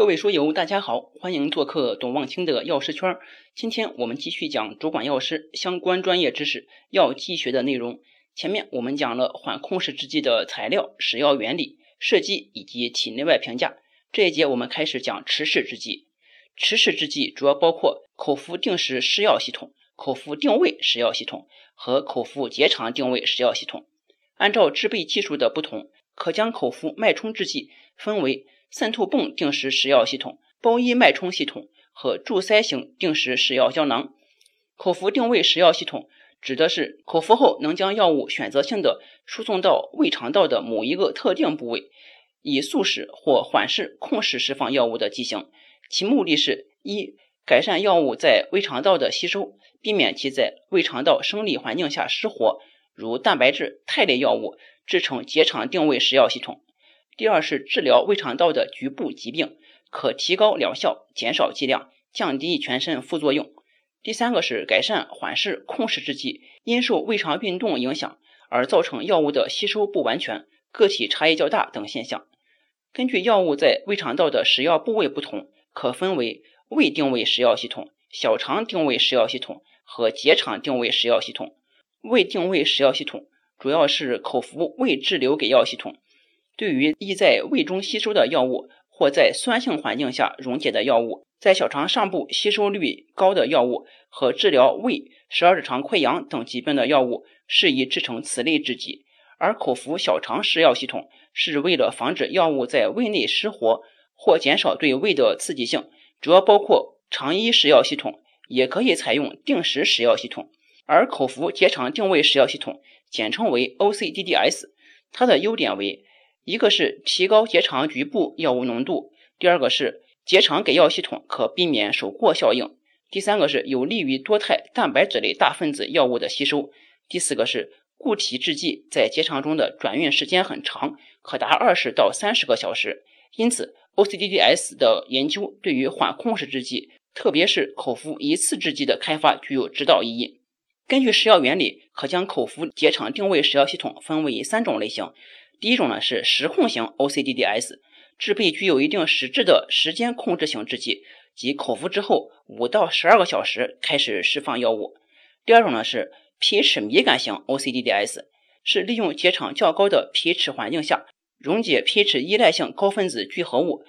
各位书友，大家好，欢迎做客董望清的药师圈。今天我们继续讲主管药师相关专业知识药剂学的内容。前面我们讲了缓控释制剂的材料、使药原理、设计以及体内外评价。这一节我们开始讲持式制剂。持式制剂主要包括口服定时施药系统、口服定位施药系统和口服结肠定位施药系统。按照制备技术的不同，可将口服脉冲制剂分为。渗透泵定时食药系统、包衣脉冲系统和注塞型定时食药胶囊。口服定位食药系统指的是口服后能将药物选择性的输送到胃肠道的某一个特定部位，以速食或缓释控制释放药物的剂型。其目的是：一、改善药物在胃肠道的吸收，避免其在胃肠道生理环境下失活，如蛋白质、肽类药物制成结肠定位食药系统。第二是治疗胃肠道的局部疾病，可提高疗效、减少剂量、降低全身副作用。第三个是改善缓释控释制剂因受胃肠运动影响而造成药物的吸收不完全、个体差异较大等现象。根据药物在胃肠道的食药部位不同，可分为胃定位食药系统、小肠定位食药系统和结肠定位食药系统。胃定位食药系统主要是口服胃滞留给药系统。对于易在胃中吸收的药物，或在酸性环境下溶解的药物，在小肠上部吸收率高的药物和治疗胃、十二指肠溃疡等疾病的药物，适宜制成此类制剂。而口服小肠食药系统是为了防止药物在胃内失活或减少对胃的刺激性，主要包括肠衣食药系统，也可以采用定时食药系统。而口服结肠定位食药系统，简称为 OCDDS，它的优点为。一个是提高结肠局部药物浓度，第二个是结肠给药系统可避免手过效应，第三个是有利于多肽蛋白质类大分子药物的吸收，第四个是固体制剂在结肠中的转运时间很长，可达二十到三十个小时。因此，OCDDS 的研究对于缓控制制剂，特别是口服一次制剂的开发具有指导意义。根据食药原理，可将口服结肠定位食药系统分为三种类型。第一种呢是时控型 OCDDS，制备具有一定实质的时间控制型制剂，即口服之后五到十二个小时开始释放药物。第二种呢是 pH 敏感型 OCDDS，是利用结肠较高的 pH 环境下溶解 pH 依赖性高分子聚合物。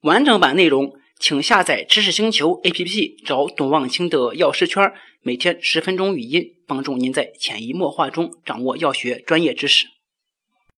完整版内容请下载知识星球 APP，找董望清的药师圈，每天十分钟语音，帮助您在潜移默化中掌握药学专业知识。